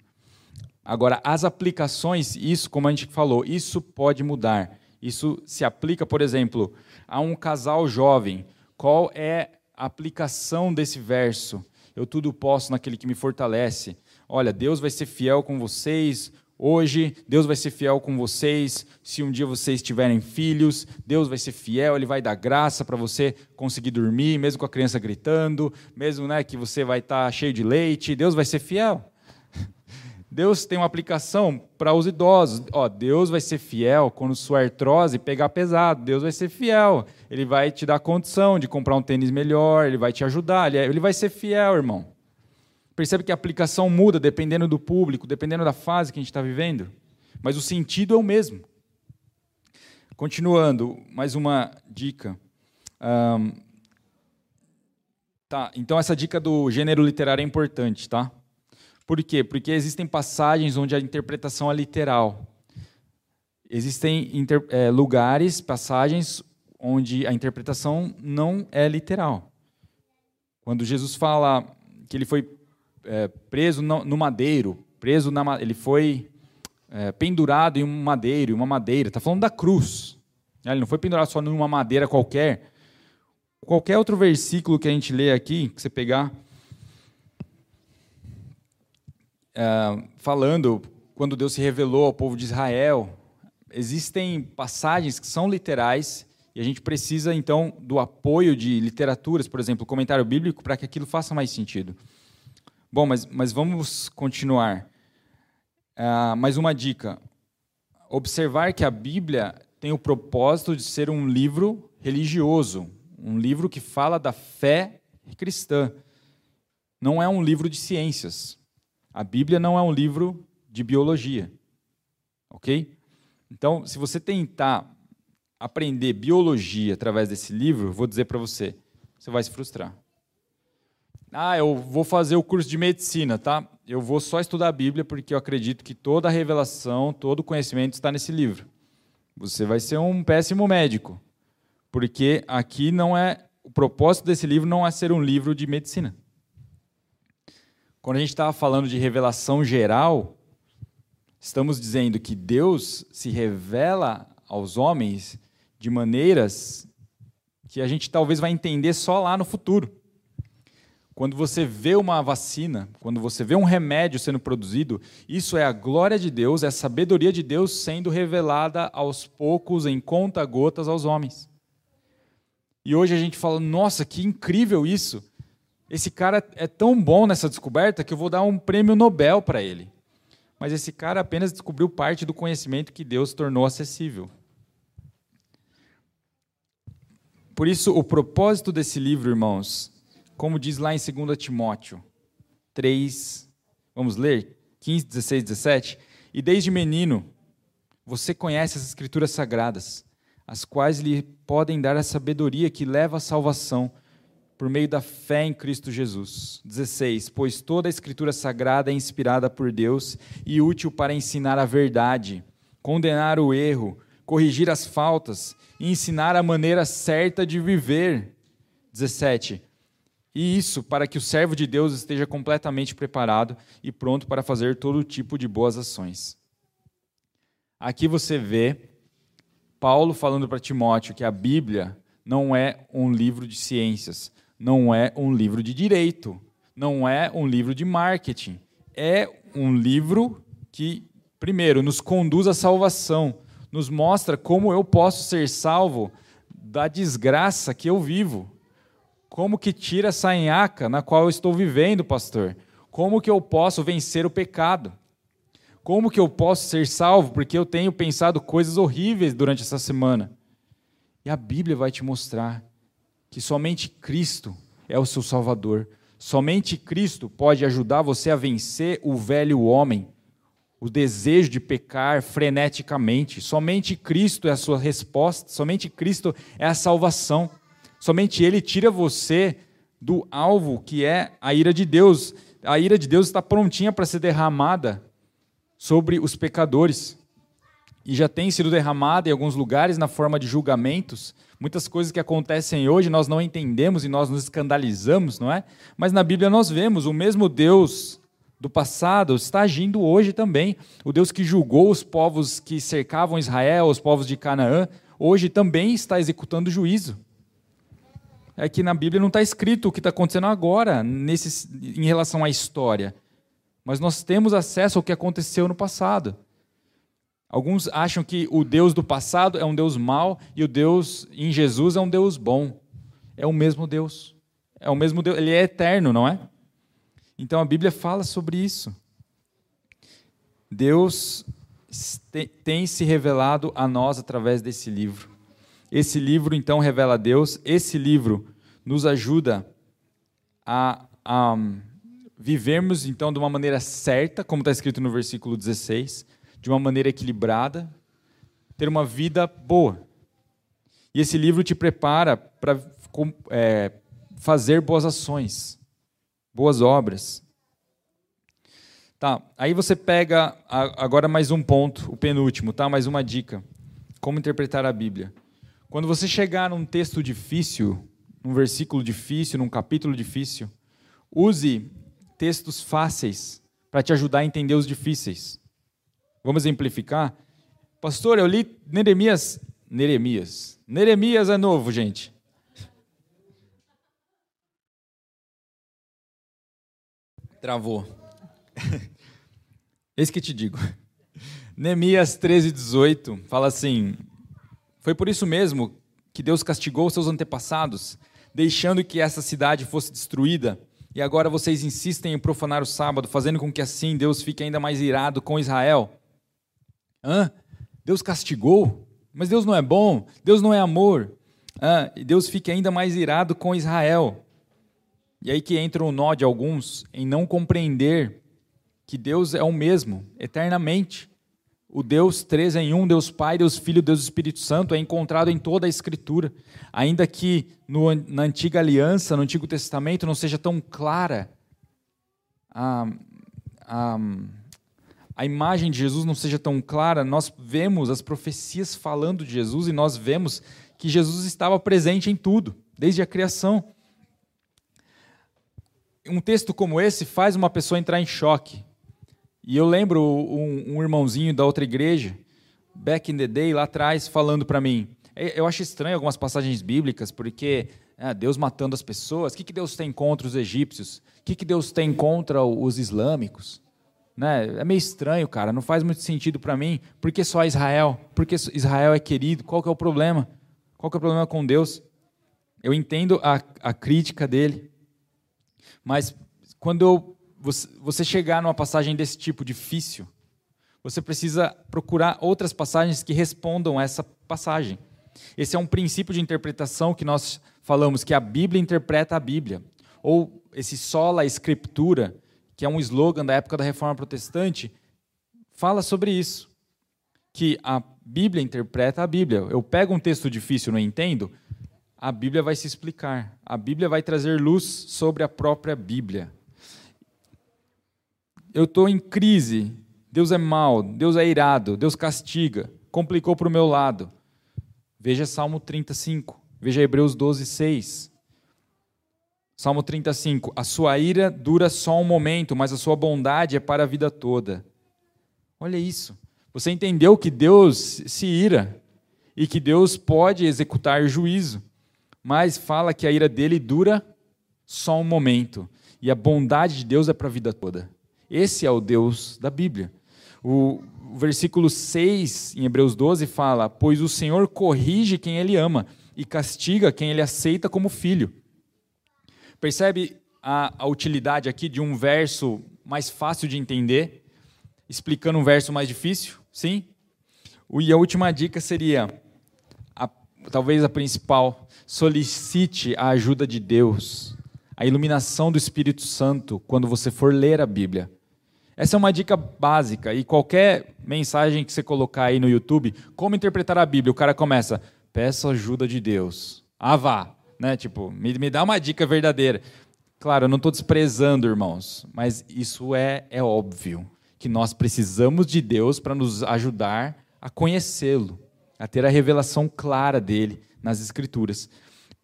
Speaker 1: Agora, as aplicações, isso, como a gente falou, isso pode mudar. Isso se aplica, por exemplo, a um casal jovem. Qual é a aplicação desse verso? Eu tudo posso naquele que me fortalece. Olha, Deus vai ser fiel com vocês. Hoje, Deus vai ser fiel com vocês. Se um dia vocês tiverem filhos, Deus vai ser fiel, Ele vai dar graça para você conseguir dormir, mesmo com a criança gritando, mesmo né, que você vai estar tá cheio de leite. Deus vai ser fiel. Deus tem uma aplicação para os idosos. Ó, Deus vai ser fiel quando sua artrose pegar pesado. Deus vai ser fiel. Ele vai te dar condição de comprar um tênis melhor, ele vai te ajudar. Ele é, vai ser fiel, irmão. Percebe que a aplicação muda dependendo do público, dependendo da fase que a gente está vivendo. Mas o sentido é o mesmo. Continuando, mais uma dica. Um, tá, então essa dica do gênero literário é importante, tá? Por quê? Porque existem passagens onde a interpretação é literal. Existem inter, é, lugares, passagens, onde a interpretação não é literal. Quando Jesus fala que ele foi é, preso no, no, madeiro, preso na, ele foi é, pendurado em um madeiro, uma madeira, está falando da cruz. Ele não foi pendurado só numa madeira qualquer. Qualquer outro versículo que a gente lê aqui, que você pegar, é, falando quando Deus se revelou ao povo de Israel. Existem passagens que são literais e a gente precisa então do apoio de literaturas, por exemplo, comentário bíblico, para que aquilo faça mais sentido. Bom, mas, mas vamos continuar. Uh, mais uma dica: observar que a Bíblia tem o propósito de ser um livro religioso, um livro que fala da fé cristã. Não é um livro de ciências. A Bíblia não é um livro de biologia. Ok? Então, se você tentar aprender biologia através desse livro, vou dizer para você, você vai se frustrar. Ah, eu vou fazer o curso de medicina, tá? Eu vou só estudar a Bíblia porque eu acredito que toda a revelação, todo o conhecimento está nesse livro. Você vai ser um péssimo médico, porque aqui não é o propósito desse livro não é ser um livro de medicina. Quando a gente estava falando de revelação geral, estamos dizendo que Deus se revela aos homens de maneiras que a gente talvez vai entender só lá no futuro. Quando você vê uma vacina, quando você vê um remédio sendo produzido, isso é a glória de Deus, é a sabedoria de Deus sendo revelada aos poucos, em conta-gotas, aos homens. E hoje a gente fala, nossa, que incrível isso! Esse cara é tão bom nessa descoberta que eu vou dar um prêmio Nobel para ele. Mas esse cara apenas descobriu parte do conhecimento que Deus tornou acessível. Por isso, o propósito desse livro, irmãos, como diz lá em 2 Timóteo 3, vamos ler? 15, 16, 17. E desde menino, você conhece as Escrituras Sagradas, as quais lhe podem dar a sabedoria que leva à salvação por meio da fé em Cristo Jesus. 16. Pois toda a Escritura Sagrada é inspirada por Deus e útil para ensinar a verdade, condenar o erro, corrigir as faltas e ensinar a maneira certa de viver. 17. E isso para que o servo de Deus esteja completamente preparado e pronto para fazer todo tipo de boas ações. Aqui você vê Paulo falando para Timóteo que a Bíblia não é um livro de ciências, não é um livro de direito, não é um livro de marketing. É um livro que, primeiro, nos conduz à salvação, nos mostra como eu posso ser salvo da desgraça que eu vivo. Como que tira essa enhaca na qual eu estou vivendo, pastor? Como que eu posso vencer o pecado? Como que eu posso ser salvo porque eu tenho pensado coisas horríveis durante essa semana? E a Bíblia vai te mostrar que somente Cristo é o seu Salvador, Somente Cristo pode ajudar você a vencer o velho homem, o desejo de pecar freneticamente. Somente Cristo é a sua resposta, somente Cristo é a salvação. Somente Ele tira você do alvo que é a ira de Deus. A ira de Deus está prontinha para ser derramada sobre os pecadores. E já tem sido derramada em alguns lugares na forma de julgamentos. Muitas coisas que acontecem hoje nós não entendemos e nós nos escandalizamos, não é? Mas na Bíblia nós vemos o mesmo Deus do passado está agindo hoje também. O Deus que julgou os povos que cercavam Israel, os povos de Canaã, hoje também está executando juízo é que na Bíblia não está escrito o que está acontecendo agora nesse, em relação à história. Mas nós temos acesso ao que aconteceu no passado. Alguns acham que o Deus do passado é um Deus mau e o Deus em Jesus é um Deus bom. É o mesmo Deus. É o mesmo Deus, ele é eterno, não é? Então a Bíblia fala sobre isso. Deus tem se revelado a nós através desse livro. Esse livro, então, revela Deus. Esse livro nos ajuda a, a vivermos, então, de uma maneira certa, como está escrito no versículo 16, de uma maneira equilibrada, ter uma vida boa. E esse livro te prepara para é, fazer boas ações, boas obras. Tá, aí você pega agora mais um ponto, o penúltimo, tá? Mais uma dica. Como interpretar a Bíblia. Quando você chegar num texto difícil, num versículo difícil, num capítulo difícil, use textos fáceis para te ajudar a entender os difíceis. Vamos exemplificar? Pastor, eu li Neremias. Neremias. Neremias é novo, gente. Travou. Esse que te digo. Neemias 13, 18 fala assim: foi por isso mesmo que Deus castigou seus antepassados, deixando que essa cidade fosse destruída. E agora vocês insistem em profanar o sábado, fazendo com que assim Deus fique ainda mais irado com Israel. Hã? Deus castigou? Mas Deus não é bom? Deus não é amor? Hã? E Deus fique ainda mais irado com Israel. E aí que entra o nó de alguns em não compreender que Deus é o mesmo, eternamente. O Deus três em um, Deus Pai, Deus Filho, Deus Espírito Santo, é encontrado em toda a Escritura. Ainda que no, na antiga aliança, no Antigo Testamento, não seja tão clara a, a, a imagem de Jesus, não seja tão clara, nós vemos as profecias falando de Jesus e nós vemos que Jesus estava presente em tudo, desde a criação. Um texto como esse faz uma pessoa entrar em choque. E eu lembro um, um, irmãozinho da outra igreja, back in the day, lá atrás, falando para mim. Eu acho estranho algumas passagens bíblicas, porque ah, Deus matando as pessoas, o que, que Deus tem contra os egípcios? O que, que Deus tem contra os islâmicos? Né? É meio estranho, cara, não faz muito sentido para mim. Por que só Israel? Porque Israel é querido? Qual que é o problema? Qual que é o problema com Deus? Eu entendo a, a crítica dele, mas quando eu você chegar numa passagem desse tipo difícil, você precisa procurar outras passagens que respondam a essa passagem. Esse é um princípio de interpretação que nós falamos que a Bíblia interpreta a Bíblia, ou esse sola escritura, que é um slogan da época da Reforma Protestante, fala sobre isso, que a Bíblia interpreta a Bíblia. Eu pego um texto difícil, não entendo, a Bíblia vai se explicar. A Bíblia vai trazer luz sobre a própria Bíblia eu estou em crise, Deus é mau, Deus é irado, Deus castiga, complicou para o meu lado. Veja Salmo 35, veja Hebreus 12, 6. Salmo 35, a sua ira dura só um momento, mas a sua bondade é para a vida toda. Olha isso. Você entendeu que Deus se ira e que Deus pode executar juízo, mas fala que a ira dele dura só um momento e a bondade de Deus é para a vida toda. Esse é o Deus da Bíblia. O versículo 6 em Hebreus 12 fala: Pois o Senhor corrige quem ele ama e castiga quem ele aceita como filho. Percebe a, a utilidade aqui de um verso mais fácil de entender, explicando um verso mais difícil? Sim? E a última dica seria, a, talvez a principal: solicite a ajuda de Deus. a iluminação do Espírito Santo quando você for ler a Bíblia. Essa é uma dica básica e qualquer mensagem que você colocar aí no YouTube, como interpretar a Bíblia, o cara começa, peça ajuda de Deus. Ah, vá, né? Tipo, me, me dá uma dica verdadeira. Claro, eu não estou desprezando, irmãos, mas isso é, é óbvio que nós precisamos de Deus para nos ajudar a conhecê-lo, a ter a revelação clara dele nas Escrituras.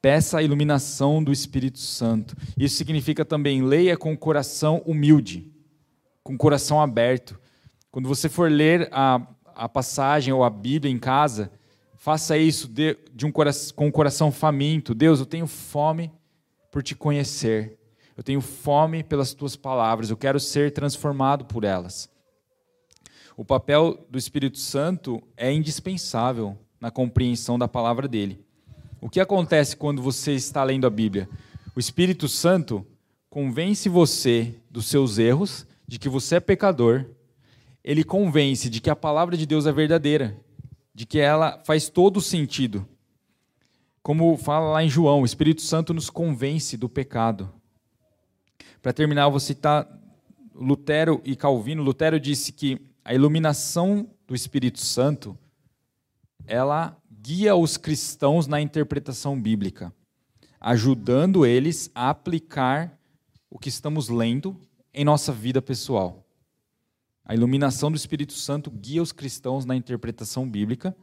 Speaker 1: Peça a iluminação do Espírito Santo. Isso significa também leia com o coração humilde com o coração aberto. Quando você for ler a, a passagem ou a Bíblia em casa, faça isso de, de um coração, com o coração faminto. Deus, eu tenho fome por te conhecer. Eu tenho fome pelas tuas palavras. Eu quero ser transformado por elas. O papel do Espírito Santo é indispensável na compreensão da palavra dele. O que acontece quando você está lendo a Bíblia? O Espírito Santo convence você dos seus erros de que você é pecador, ele convence de que a palavra de Deus é verdadeira, de que ela faz todo sentido. Como fala lá em João, o Espírito Santo nos convence do pecado. Para terminar, eu vou citar Lutero e Calvino. Lutero disse que a iluminação do Espírito Santo ela guia os cristãos na interpretação bíblica, ajudando eles a aplicar o que estamos lendo em nossa vida pessoal. A iluminação do Espírito Santo guia os cristãos na interpretação bíblica,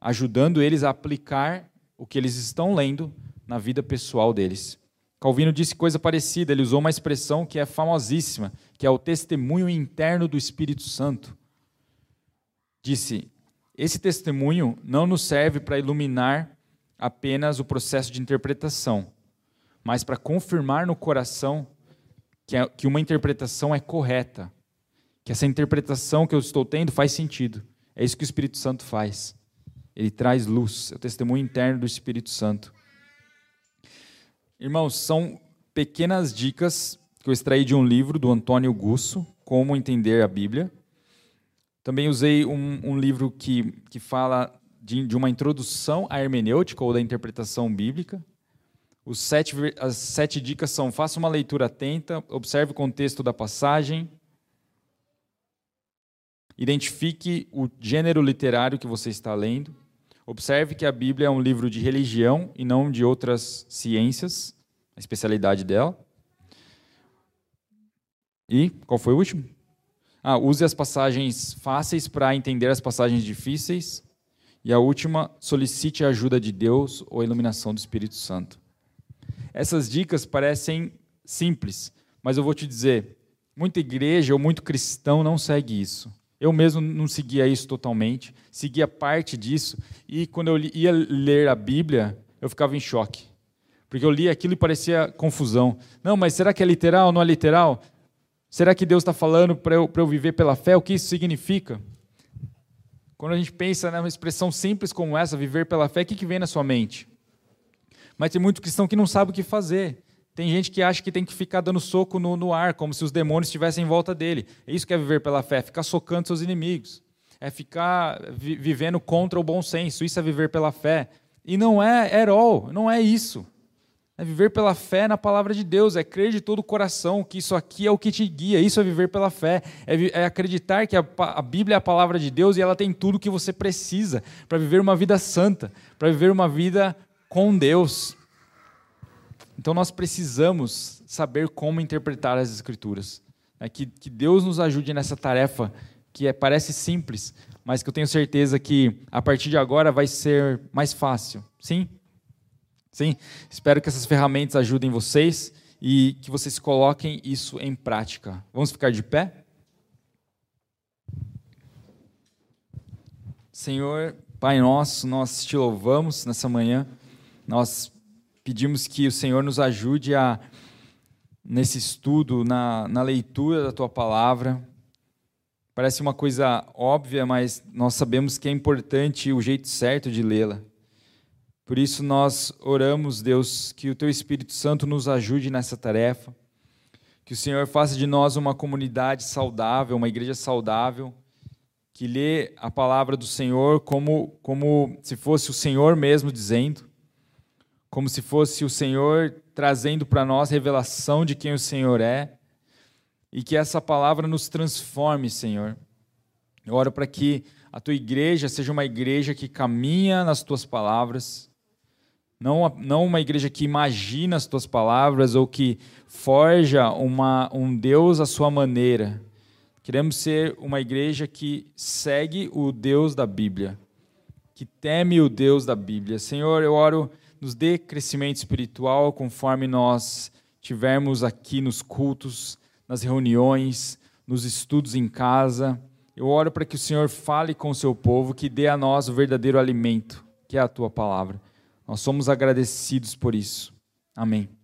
Speaker 1: ajudando eles a aplicar o que eles estão lendo na vida pessoal deles. Calvino disse coisa parecida, ele usou uma expressão que é famosíssima, que é o testemunho interno do Espírito Santo. Disse: esse testemunho não nos serve para iluminar apenas o processo de interpretação, mas para confirmar no coração que, é, que uma interpretação é correta, que essa interpretação que eu estou tendo faz sentido. É isso que o Espírito Santo faz. Ele traz luz, é o testemunho interno do Espírito Santo. Irmãos, são pequenas dicas que eu extraí de um livro do Antônio Gusso, Como Entender a Bíblia. Também usei um, um livro que, que fala de, de, uma introdução à hermenêutica ou da interpretação bíblica, os sete, as sete dicas são: faça uma leitura atenta, observe o contexto da passagem, identifique o gênero literário que você está lendo, observe que a Bíblia é um livro de religião e não de outras ciências, a especialidade dela. E qual foi o último? Ah, use as passagens fáceis para entender as passagens difíceis. E a última, solicite a ajuda de Deus ou a iluminação do Espírito Santo. Essas dicas parecem simples, mas eu vou te dizer, muita igreja ou muito cristão não segue isso. Eu mesmo não seguia isso totalmente, seguia parte disso, e quando eu ia ler a Bíblia, eu ficava em choque. Porque eu li aquilo e parecia confusão. Não, mas será que é literal? Não é literal? Será que Deus está falando para eu, eu viver pela fé? O que isso significa? Quando a gente pensa numa expressão simples como essa, viver pela fé, o que, que vem na sua mente? Mas tem muito cristão que não sabe o que fazer. Tem gente que acha que tem que ficar dando soco no, no ar, como se os demônios estivessem em volta dele. É isso que é viver pela fé, ficar socando seus inimigos. É ficar vi, vivendo contra o bom senso. Isso é viver pela fé. E não é herol, não é isso. É viver pela fé na palavra de Deus, é crer de todo o coração que isso aqui é o que te guia. Isso é viver pela fé, é, é acreditar que a, a, Bíblia é a palavra de Deus e ela tem tudo o que você precisa para viver uma vida santa, para viver uma vida com Deus. Então nós precisamos saber como interpretar as Escrituras. Né? Que, que Deus nos ajude nessa tarefa que é, parece simples, mas que eu tenho certeza que a partir de agora vai ser mais fácil. Sim? Sim? Espero que essas ferramentas ajudem vocês e que vocês coloquem isso em prática. Vamos ficar de pé? Senhor, Pai nosso, nós te louvamos nessa manhã. Nós pedimos que o Senhor nos ajude a, nesse estudo, na, na leitura da tua palavra. Parece uma coisa óbvia, mas nós sabemos que é importante o jeito certo de lê-la. Por isso nós oramos, Deus, que o teu Espírito Santo nos ajude nessa tarefa, que o Senhor faça de nós uma comunidade saudável, uma igreja saudável, que lê a palavra do Senhor como, como se fosse o Senhor mesmo dizendo, como se fosse o Senhor trazendo para nós revelação de quem o Senhor é e que essa palavra nos transforme, Senhor. Eu oro para que a tua igreja seja uma igreja que caminha nas tuas palavras, não, não uma igreja que imagina as tuas palavras ou que forja uma, um Deus à sua maneira. Queremos ser uma igreja que segue o Deus da Bíblia, que teme o Deus da Bíblia. Senhor, eu oro, nos dê crescimento espiritual conforme nós tivermos aqui nos cultos, nas reuniões, nos estudos em casa. Eu oro para que o Senhor fale com o seu povo, que dê a nós o verdadeiro alimento, que é a tua palavra. Nós somos agradecidos por isso. Amém.